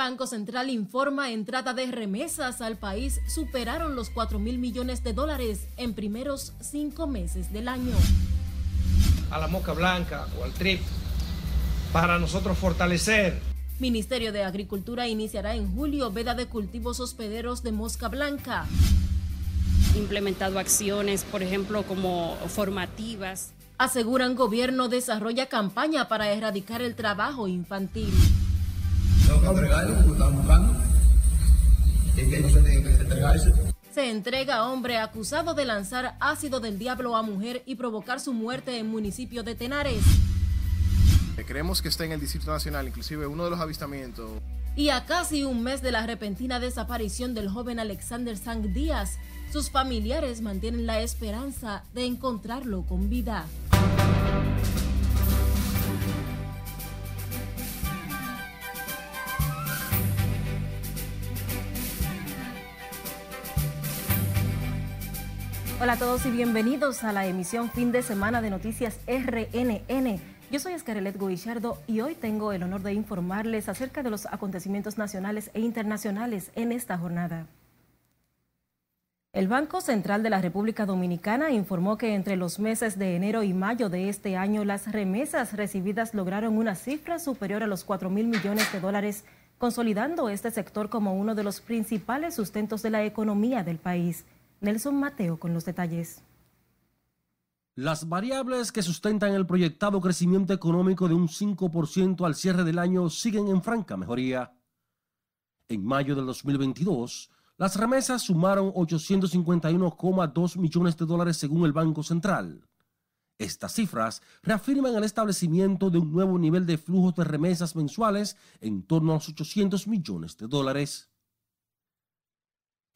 Banco Central informa entrada de remesas al país superaron los 4 mil millones de dólares en primeros cinco meses del año. A la moca blanca o al trip para nosotros fortalecer. Ministerio de Agricultura iniciará en julio veda de cultivos hospederos de mosca blanca. Implementado acciones, por ejemplo, como formativas. Aseguran gobierno desarrolla campaña para erradicar el trabajo infantil. Se entrega a hombre acusado de lanzar ácido del diablo a mujer y provocar su muerte en municipio de Tenares. Creemos que está en el Distrito Nacional, inclusive uno de los avistamientos. Y a casi un mes de la repentina desaparición del joven Alexander Sang Díaz, sus familiares mantienen la esperanza de encontrarlo con vida. Hola a todos y bienvenidos a la emisión fin de semana de Noticias RNN. Yo soy Escarelet Guillardo y hoy tengo el honor de informarles acerca de los acontecimientos nacionales e internacionales en esta jornada. El Banco Central de la República Dominicana informó que entre los meses de enero y mayo de este año las remesas recibidas lograron una cifra superior a los 4 mil millones de dólares, consolidando este sector como uno de los principales sustentos de la economía del país. Nelson Mateo con los detalles. Las variables que sustentan el proyectado crecimiento económico de un 5% al cierre del año siguen en franca mejoría. En mayo del 2022, las remesas sumaron 851,2 millones de dólares según el Banco Central. Estas cifras reafirman el establecimiento de un nuevo nivel de flujos de remesas mensuales en torno a los 800 millones de dólares.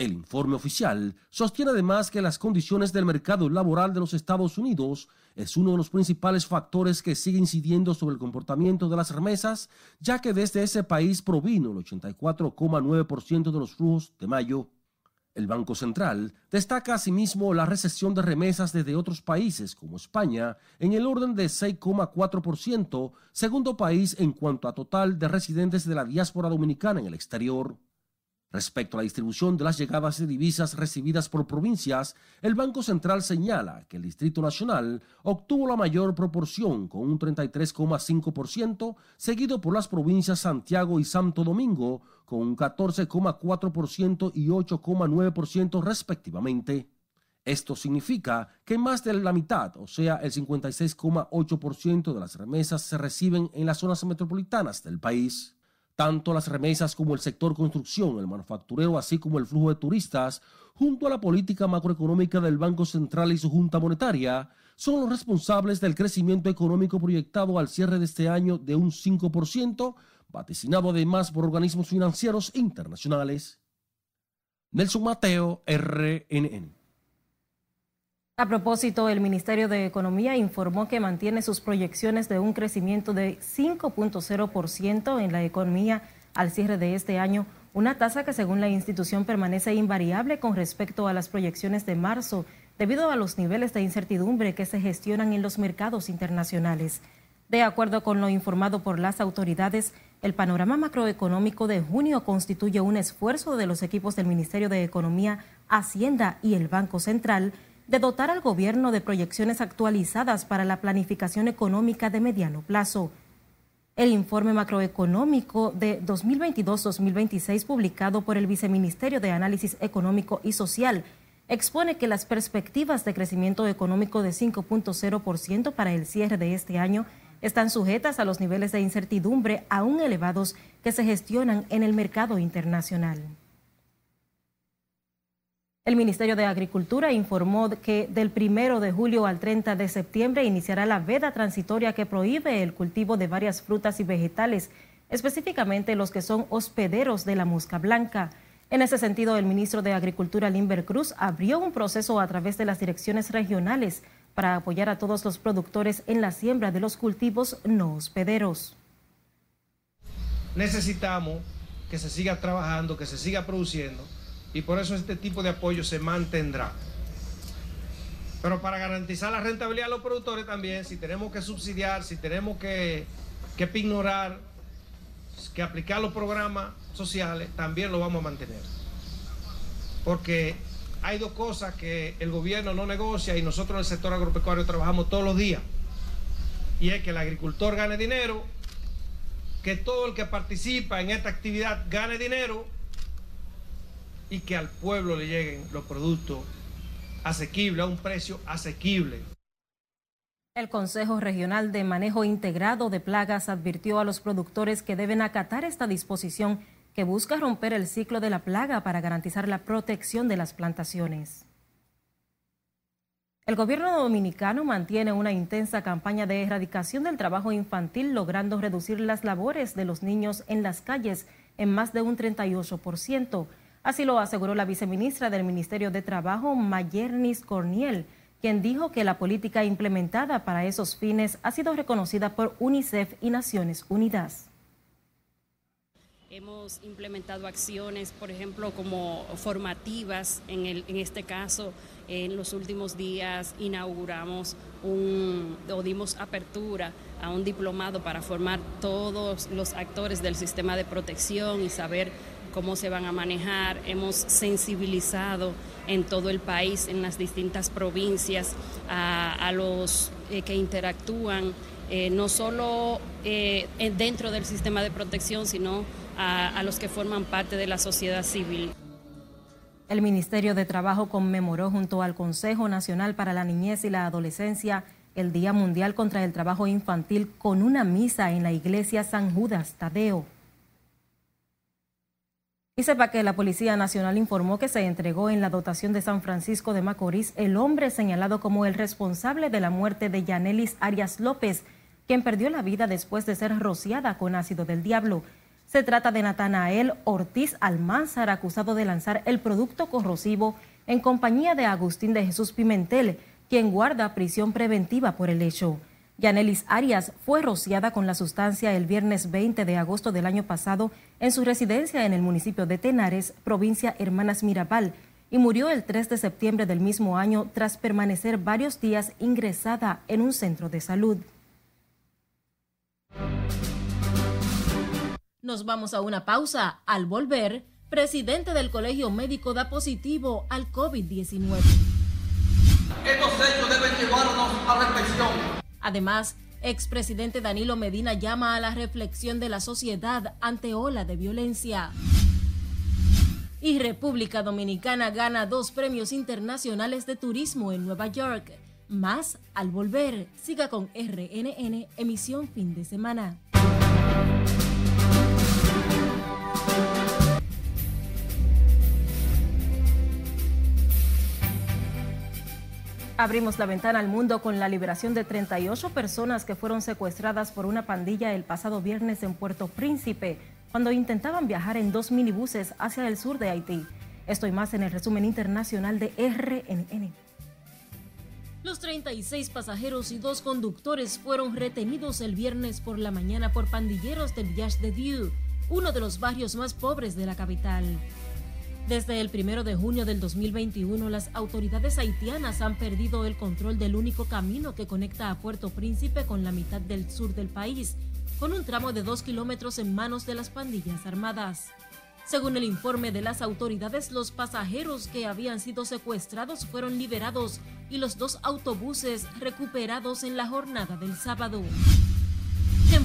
El informe oficial sostiene además que las condiciones del mercado laboral de los Estados Unidos es uno de los principales factores que sigue incidiendo sobre el comportamiento de las remesas, ya que desde ese país provino el 84,9% de los flujos de mayo. El Banco Central destaca asimismo la recesión de remesas desde otros países como España en el orden de 6,4%, segundo país en cuanto a total de residentes de la diáspora dominicana en el exterior. Respecto a la distribución de las llegadas de divisas recibidas por provincias, el Banco Central señala que el Distrito Nacional obtuvo la mayor proporción con un 33,5%, seguido por las provincias Santiago y Santo Domingo con un 14,4% y 8,9% respectivamente. Esto significa que más de la mitad, o sea, el 56,8% de las remesas se reciben en las zonas metropolitanas del país. Tanto las remesas como el sector construcción, el manufacturero, así como el flujo de turistas, junto a la política macroeconómica del Banco Central y su Junta Monetaria, son los responsables del crecimiento económico proyectado al cierre de este año de un 5%, vaticinado además por organismos financieros internacionales. Nelson Mateo, RNN. A propósito, el Ministerio de Economía informó que mantiene sus proyecciones de un crecimiento de 5.0% en la economía al cierre de este año, una tasa que según la institución permanece invariable con respecto a las proyecciones de marzo, debido a los niveles de incertidumbre que se gestionan en los mercados internacionales. De acuerdo con lo informado por las autoridades, el panorama macroeconómico de junio constituye un esfuerzo de los equipos del Ministerio de Economía, Hacienda y el Banco Central de dotar al gobierno de proyecciones actualizadas para la planificación económica de mediano plazo. El informe macroeconómico de 2022-2026 publicado por el Viceministerio de Análisis Económico y Social expone que las perspectivas de crecimiento económico de 5.0% para el cierre de este año están sujetas a los niveles de incertidumbre aún elevados que se gestionan en el mercado internacional. El Ministerio de Agricultura informó que del 1 de julio al 30 de septiembre iniciará la veda transitoria que prohíbe el cultivo de varias frutas y vegetales, específicamente los que son hospederos de la mosca blanca. En ese sentido, el ministro de Agricultura, Limber Cruz, abrió un proceso a través de las direcciones regionales para apoyar a todos los productores en la siembra de los cultivos no hospederos. Necesitamos que se siga trabajando, que se siga produciendo y por eso este tipo de apoyo se mantendrá. Pero para garantizar la rentabilidad de los productores también, si tenemos que subsidiar, si tenemos que, que ignorar que aplicar los programas sociales, también lo vamos a mantener. Porque hay dos cosas que el gobierno no negocia y nosotros en el sector agropecuario trabajamos todos los días. Y es que el agricultor gane dinero, que todo el que participa en esta actividad gane dinero y que al pueblo le lleguen los productos asequibles, a un precio asequible. El Consejo Regional de Manejo Integrado de Plagas advirtió a los productores que deben acatar esta disposición que busca romper el ciclo de la plaga para garantizar la protección de las plantaciones. El gobierno dominicano mantiene una intensa campaña de erradicación del trabajo infantil, logrando reducir las labores de los niños en las calles en más de un 38%. Así lo aseguró la viceministra del Ministerio de Trabajo, Mayernis Corniel, quien dijo que la política implementada para esos fines ha sido reconocida por UNICEF y Naciones Unidas. Hemos implementado acciones, por ejemplo, como formativas. En, el, en este caso, en los últimos días inauguramos un, o dimos apertura a un diplomado para formar todos los actores del sistema de protección y saber cómo se van a manejar. Hemos sensibilizado en todo el país, en las distintas provincias, a, los eh, que interactúan, eh, no solo eh, dentro del sistema de protección, sino a, a los que forman parte de la sociedad civil. El Ministerio de Trabajo conmemoró junto al Consejo Nacional para la Niñez y la Adolescencia el Día Mundial contra el Trabajo Infantil con una misa en la iglesia San Judas Tadeo. Y sepa que la Policía Nacional informó que se entregó en la dotación de San Francisco de Macorís el hombre señalado como el responsable de la muerte de Yanelis Arias López, quien perdió la vida después de ser rociada con ácido del diablo. Se trata de Natanael Ortiz Almanzar, acusado de lanzar el producto corrosivo en compañía de Agustín de Jesús Pimentel, quien guarda prisión preventiva por el hecho. Yanelis Arias fue rociada con la sustancia el viernes 20 de agosto del año pasado en su residencia en el municipio de Tenares, provincia Hermanas Mirabal, y murió el 3 de septiembre del mismo año tras permanecer varios días ingresada en un centro de salud. Nos vamos a una pausa. Al volver, presidente del Colegio Médico da positivo al COVID-19. Además, expresidente Danilo Medina llama a la reflexión de la sociedad ante ola de violencia. Y República Dominicana gana dos premios internacionales de turismo en Nueva York. Más al volver. Siga con RNN, emisión fin de semana. Abrimos la ventana al mundo con la liberación de 38 personas que fueron secuestradas por una pandilla el pasado viernes en Puerto Príncipe, cuando intentaban viajar en dos minibuses hacia el sur de Haití. Estoy más en el resumen internacional de RNN. Los 36 pasajeros y dos conductores fueron retenidos el viernes por la mañana por pandilleros del Village de Dieu, uno de los barrios más pobres de la capital. Desde el primero de junio del 2021, las autoridades haitianas han perdido el control del único camino que conecta a Puerto Príncipe con la mitad del sur del país, con un tramo de dos kilómetros en manos de las pandillas armadas. Según el informe de las autoridades, los pasajeros que habían sido secuestrados fueron liberados y los dos autobuses recuperados en la jornada del sábado.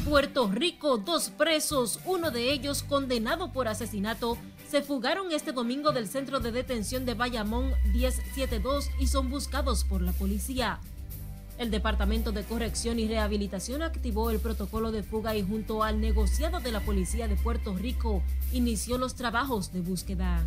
Puerto Rico, dos presos, uno de ellos condenado por asesinato, se fugaron este domingo del centro de detención de Bayamón 1072 y son buscados por la policía. El Departamento de Corrección y Rehabilitación activó el protocolo de fuga y junto al negociado de la Policía de Puerto Rico inició los trabajos de búsqueda.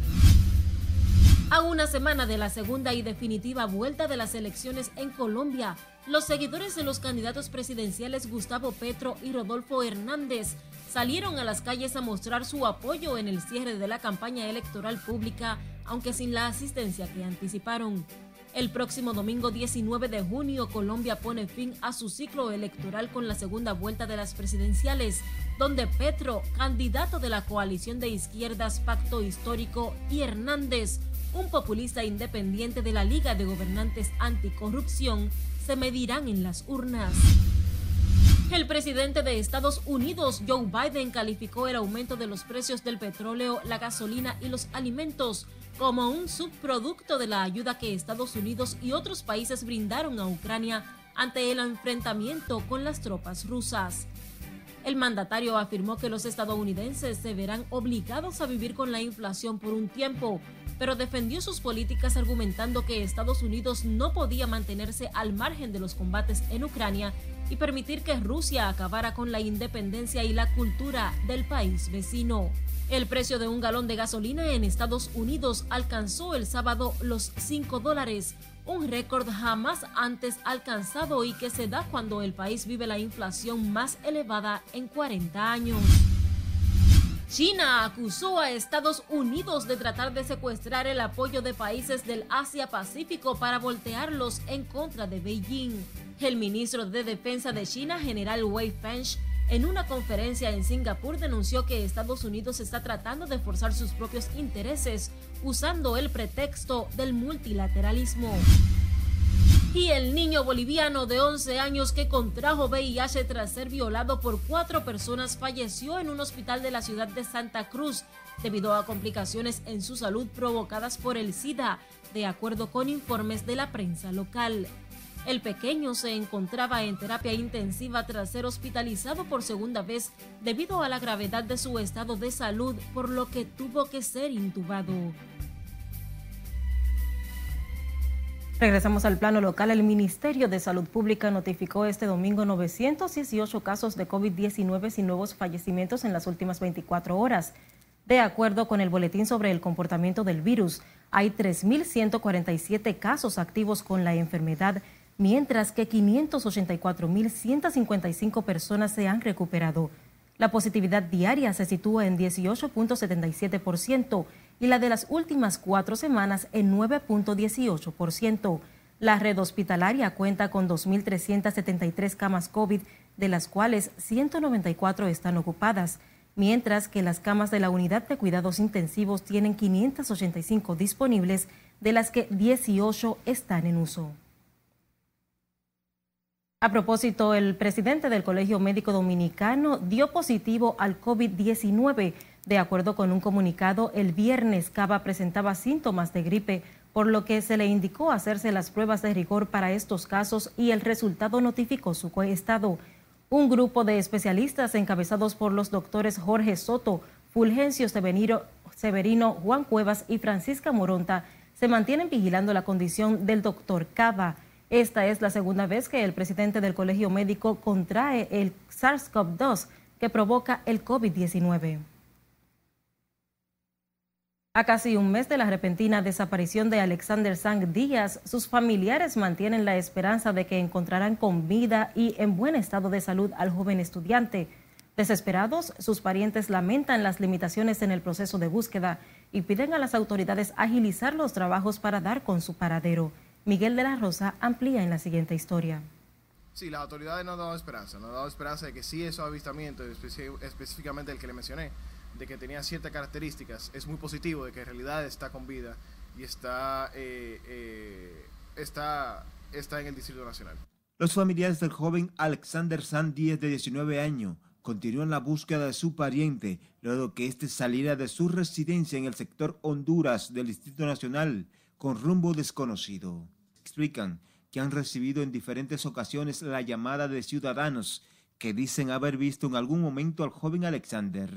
A una semana de la segunda y definitiva vuelta de las elecciones en Colombia, los seguidores de los candidatos presidenciales Gustavo Petro y Rodolfo Hernández salieron a las calles a mostrar su apoyo en el cierre de la campaña electoral pública, aunque sin la asistencia que anticiparon. El próximo domingo 19 de junio, Colombia pone fin a su ciclo electoral con la segunda vuelta de las presidenciales, donde Petro, candidato de la coalición de izquierdas Pacto Histórico, y Hernández, un populista independiente de la Liga de Gobernantes Anticorrupción, se medirán en las urnas. El presidente de Estados Unidos, Joe Biden, calificó el aumento de los precios del petróleo, la gasolina y los alimentos como un subproducto de la ayuda que Estados Unidos y otros países brindaron a Ucrania ante el enfrentamiento con las tropas rusas. El mandatario afirmó que los estadounidenses se verán obligados a vivir con la inflación por un tiempo, pero defendió sus políticas argumentando que Estados Unidos no podía mantenerse al margen de los combates en Ucrania y permitir que Rusia acabara con la independencia y la cultura del país vecino. El precio de un galón de gasolina en Estados Unidos alcanzó el sábado los 5 dólares, un récord jamás antes alcanzado y que se da cuando el país vive la inflación más elevada en 40 años. China acusó a Estados Unidos de tratar de secuestrar el apoyo de países del Asia-Pacífico para voltearlos en contra de Beijing. El ministro de Defensa de China, general Wei Fenghe, en una conferencia en Singapur denunció que Estados Unidos está tratando de forzar sus propios intereses usando el pretexto del multilateralismo. Y el niño boliviano de 11 años que contrajo VIH tras ser violado por cuatro personas falleció en un hospital de la ciudad de Santa Cruz debido a complicaciones en su salud provocadas por el SIDA, de acuerdo con informes de la prensa local. El pequeño se encontraba en terapia intensiva tras ser hospitalizado por segunda vez debido a la gravedad de su estado de salud, por lo que tuvo que ser intubado. Regresamos al plano local. El Ministerio de Salud Pública notificó este domingo 918 casos de COVID-19 sin nuevos fallecimientos en las últimas 24 horas. De acuerdo con el boletín sobre el comportamiento del virus, hay 3.147 casos activos con la enfermedad, mientras que 584.155 personas se han recuperado. La positividad diaria se sitúa en 18.77% y la de las últimas cuatro semanas en 9.18%. La red hospitalaria cuenta con 2.373 camas COVID, de las cuales 194 están ocupadas, mientras que las camas de la unidad de cuidados intensivos tienen 585 disponibles, de las que 18 están en uso. A propósito, el presidente del Colegio Médico Dominicano dio positivo al COVID-19 de acuerdo con un comunicado, el viernes Cava presentaba síntomas de gripe, por lo que se le indicó hacerse las pruebas de rigor para estos casos y el resultado notificó su estado. Un grupo de especialistas encabezados por los doctores Jorge Soto, Fulgencio Severino, Juan Cuevas y Francisca Moronta se mantienen vigilando la condición del doctor Cava. Esta es la segunda vez que el presidente del Colegio Médico contrae el SARS-CoV-2 que provoca el COVID-19. A casi un mes de la repentina desaparición de Alexander Sang Díaz, sus familiares mantienen la esperanza de que encontrarán con vida y en buen estado de salud al joven estudiante. Desesperados, sus parientes lamentan las limitaciones en el proceso de búsqueda y piden a las autoridades agilizar los trabajos para dar con su paradero. Miguel de la Rosa amplía en la siguiente historia. Sí, las autoridades nos han dado esperanza, nos han dado esperanza de que sí esos avistamientos, específicamente el que le mencioné, de que tenía ciertas características, es muy positivo de que en realidad está con vida y está, eh, eh, está, está en el Distrito Nacional. Los familiares del joven Alexander San Díez, de 19 años, continúan la búsqueda de su pariente luego que éste saliera de su residencia en el sector Honduras del Distrito Nacional con rumbo desconocido. Explican que han recibido en diferentes ocasiones la llamada de ciudadanos que dicen haber visto en algún momento al joven Alexander.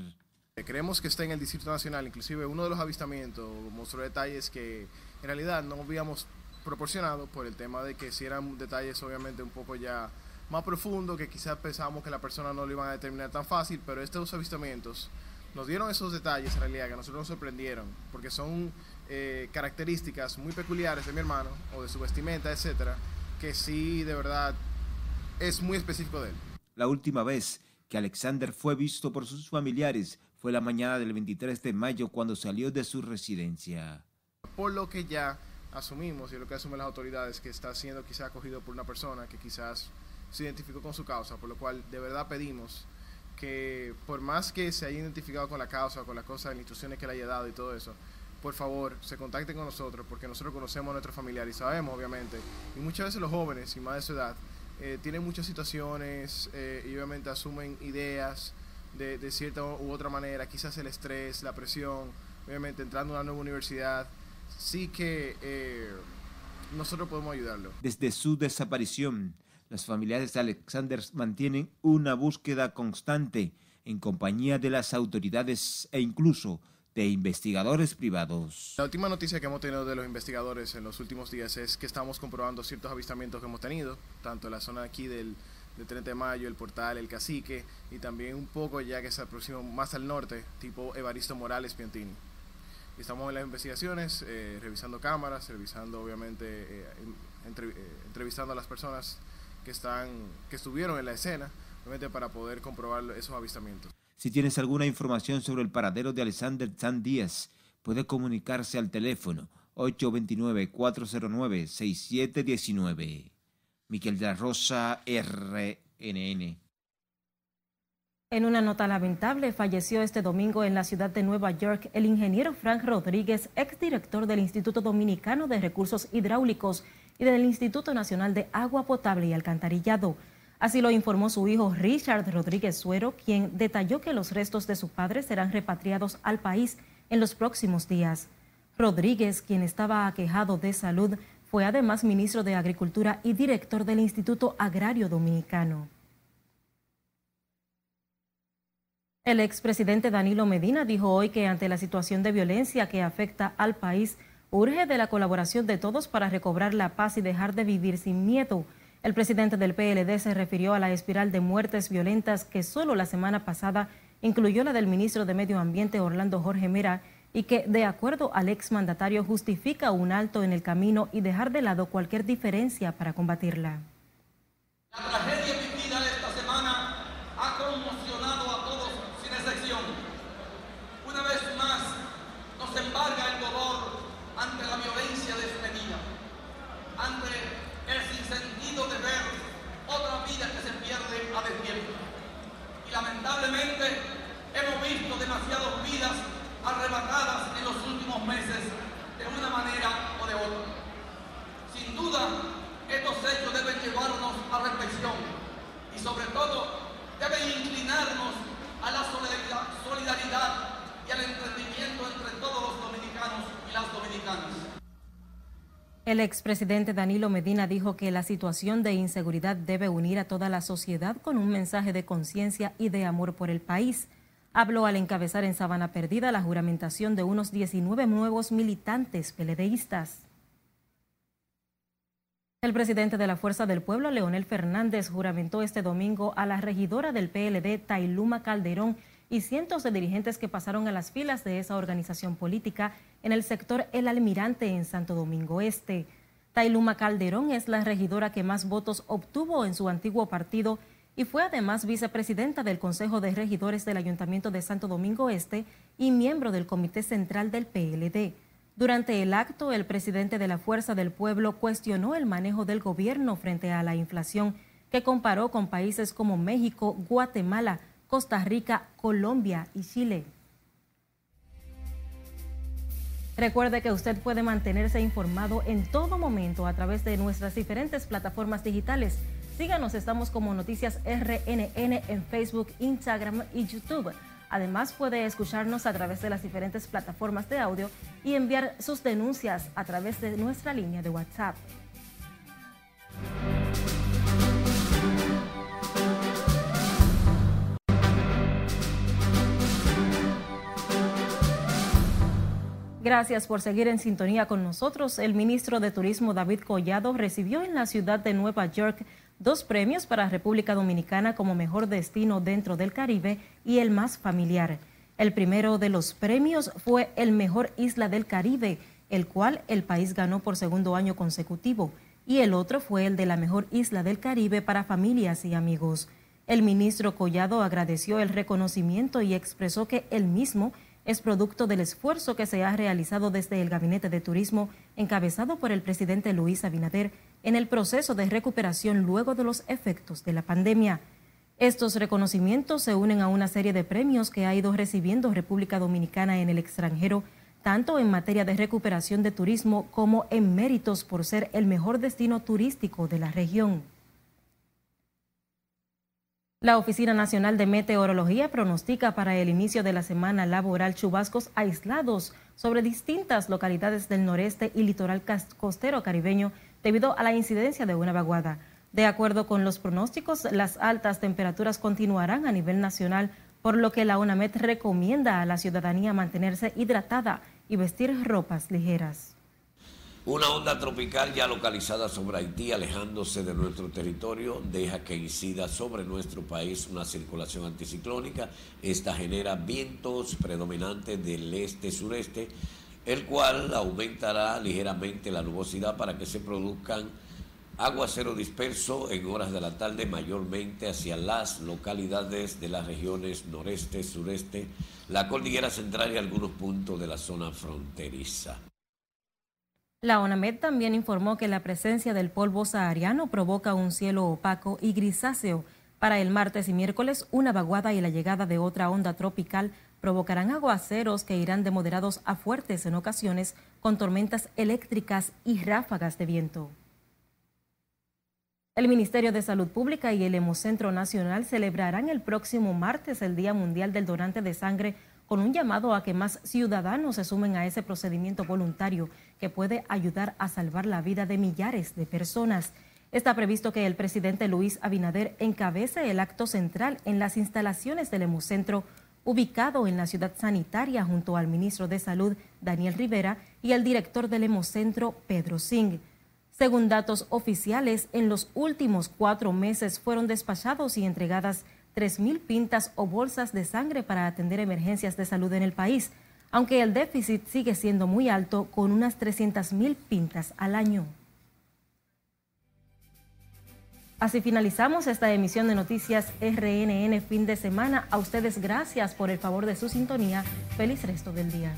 Creemos que está en el Distrito Nacional, inclusive uno de los avistamientos mostró detalles que en realidad no habíamos proporcionado por el tema de que si eran detalles obviamente un poco ya más profundos, que quizás pensábamos que la persona no lo iban a determinar tan fácil, pero estos avistamientos nos dieron esos detalles en realidad que a nosotros nos sorprendieron, porque son eh, características muy peculiares de mi hermano o de su vestimenta, etcétera, que sí de verdad es muy específico de él. La última vez que Alexander fue visto por sus familiares fue la mañana del 23 de mayo cuando salió de su residencia. Por lo que ya asumimos y lo que asumen las autoridades que está siendo quizás acogido por una persona que quizás se identificó con su causa, por lo cual de verdad pedimos que por más que se haya identificado con la causa, con las cosas, las instrucciones que le haya dado y todo eso, por favor, se contacten con nosotros porque nosotros conocemos a nuestros familiares y sabemos, obviamente, y muchas veces los jóvenes y más de su edad eh, tienen muchas situaciones y obviamente asumen ideas de, de, cierta u otra manera, quizás el estrés, la presión, obviamente entrando a una nueva universidad, sí que nosotros podemos ayudarlo. Desde su desaparición, los familiares de Alexander mantienen una búsqueda constante en compañía de las autoridades e incluso de investigadores privados. La última noticia que hemos tenido de los investigadores en los últimos días es que estamos comprobando ciertos avistamientos que hemos tenido, tanto en la zona aquí del, 30 de mayo, el portal, el cacique, y también un poco ya que se aproxima más al norte, tipo Evaristo Morales Piantini. Estamos en las investigaciones, eh, revisando cámaras, revisando obviamente, eh, eh, entrevistando a las personas que, están, que estuvieron en la escena, obviamente para poder comprobar esos avistamientos. Si tienes alguna información sobre el paradero de Alexander San Díaz, puede comunicarse al teléfono 829-409-6719. Miquel de la Rosa, RNN. En una nota lamentable, falleció este domingo en la ciudad de Nueva York el ingeniero Frank Rodríguez, exdirector del Instituto Dominicano de Recursos Hidráulicos y del Instituto Nacional de Agua Potable y Alcantarillado. Así lo informó su hijo Richard Rodríguez Suero, quien detalló que los restos de su padre serán repatriados al país en los próximos días. Rodríguez, quien estaba aquejado de salud, fue además ministro de Agricultura y director del Instituto Agrario Dominicano. El expresidente Danilo Medina dijo hoy que ante la situación de violencia que afecta al país, urge de la colaboración de todos para recobrar la paz y dejar de vivir sin miedo. El presidente del PLD se refirió a la espiral de muertes violentas que solo la semana pasada incluyó la del ministro de Medio Ambiente Orlando Jorge Mera y que, de acuerdo al exmandatario, justifica un alto en el camino y dejar de lado cualquier diferencia para combatirla. lamentablemente hemos visto demasiadas vidas arrebatadas en los últimos meses de una manera o de otra. Sin duda, estos hechos deben llevarnos a reflexión y sobre todo deben inclinarnos a la solidaridad y al entendimiento entre todos los dominicanos y las dominicanas. El expresidente Danilo Medina dijo que la situación de inseguridad debe unir a toda la sociedad con un mensaje de conciencia y de amor por el país. Habló al encabezar en Sabana Perdida la juramentación de unos 19 nuevos militantes peledeístas. El presidente de la Fuerza del Pueblo, Leonel Fernández, juramentó este domingo a la regidora del PLD, Tailuma Calderón, y cientos de dirigentes que pasaron a las filas de esa organización política en el sector El Almirante en Santo Domingo Este. Tailuma Calderón es la regidora que más votos obtuvo en su antiguo partido y fue además vicepresidenta del Consejo de Regidores del Ayuntamiento de Santo Domingo Este y miembro del Comité Central del PLD. Durante el acto, el presidente de la Fuerza del Pueblo cuestionó el manejo del gobierno frente a la inflación que comparó con países como México, Guatemala, Costa Rica, Colombia y Chile. Recuerde que usted puede mantenerse informado en todo momento a través de nuestras diferentes plataformas digitales. Síganos, estamos como Noticias RNN en Facebook, Instagram y YouTube. Además puede escucharnos a través de las diferentes plataformas de audio y enviar sus denuncias a través de nuestra línea de WhatsApp. Gracias por seguir en sintonía con nosotros. El ministro de Turismo David Collado recibió en la ciudad de Nueva York dos premios para República Dominicana como mejor destino dentro del Caribe y el más familiar. El primero de los premios fue el mejor isla del Caribe, el cual el país ganó por segundo año consecutivo, y el otro fue el de la mejor isla del Caribe para familias y amigos. El ministro Collado agradeció el reconocimiento y expresó que él mismo es producto del esfuerzo que se ha realizado desde el Gabinete de Turismo encabezado por el presidente Luis Abinader en el proceso de recuperación luego de los efectos de la pandemia. Estos reconocimientos se unen a una serie de premios que ha ido recibiendo República Dominicana en el extranjero, tanto en materia de recuperación de turismo como en méritos por ser el mejor destino turístico de la región. La Oficina Nacional de Meteorología pronostica para el inicio de la semana laboral chubascos aislados sobre distintas localidades del noreste y litoral costero caribeño debido a la incidencia de una vaguada. De acuerdo con los pronósticos, las altas temperaturas continuarán a nivel nacional, por lo que la UNAMED recomienda a la ciudadanía mantenerse hidratada y vestir ropas ligeras. Una onda tropical ya localizada sobre Haití, alejándose de nuestro territorio, deja que incida sobre nuestro país una circulación anticiclónica. Esta genera vientos predominantes del este-sureste, el cual aumentará ligeramente la nubosidad para que se produzcan aguacero disperso en horas de la tarde, mayormente hacia las localidades de las regiones noreste, sureste, la cordillera central y algunos puntos de la zona fronteriza. La ONAMED también informó que la presencia del polvo sahariano provoca un cielo opaco y grisáceo. Para el martes y miércoles, una vaguada y la llegada de otra onda tropical provocarán aguaceros que irán de moderados a fuertes en ocasiones, con tormentas eléctricas y ráfagas de viento. El Ministerio de Salud Pública y el Hemocentro Nacional celebrarán el próximo martes el Día Mundial del Donante de Sangre con un llamado a que más ciudadanos se sumen a ese procedimiento voluntario que puede ayudar a salvar la vida de millares de personas. Está previsto que el presidente Luis Abinader encabece el acto central en las instalaciones del Hemocentro, ubicado en la ciudad sanitaria junto al ministro de Salud, Daniel Rivera, y el director del Hemocentro, Pedro Singh. Según datos oficiales, en los últimos cuatro meses fueron despachados y entregadas 3.000 pintas o bolsas de sangre para atender emergencias de salud en el país, aunque el déficit sigue siendo muy alto con unas 300.000 pintas al año. Así finalizamos esta emisión de Noticias RNN fin de semana. A ustedes gracias por el favor de su sintonía. Feliz resto del día.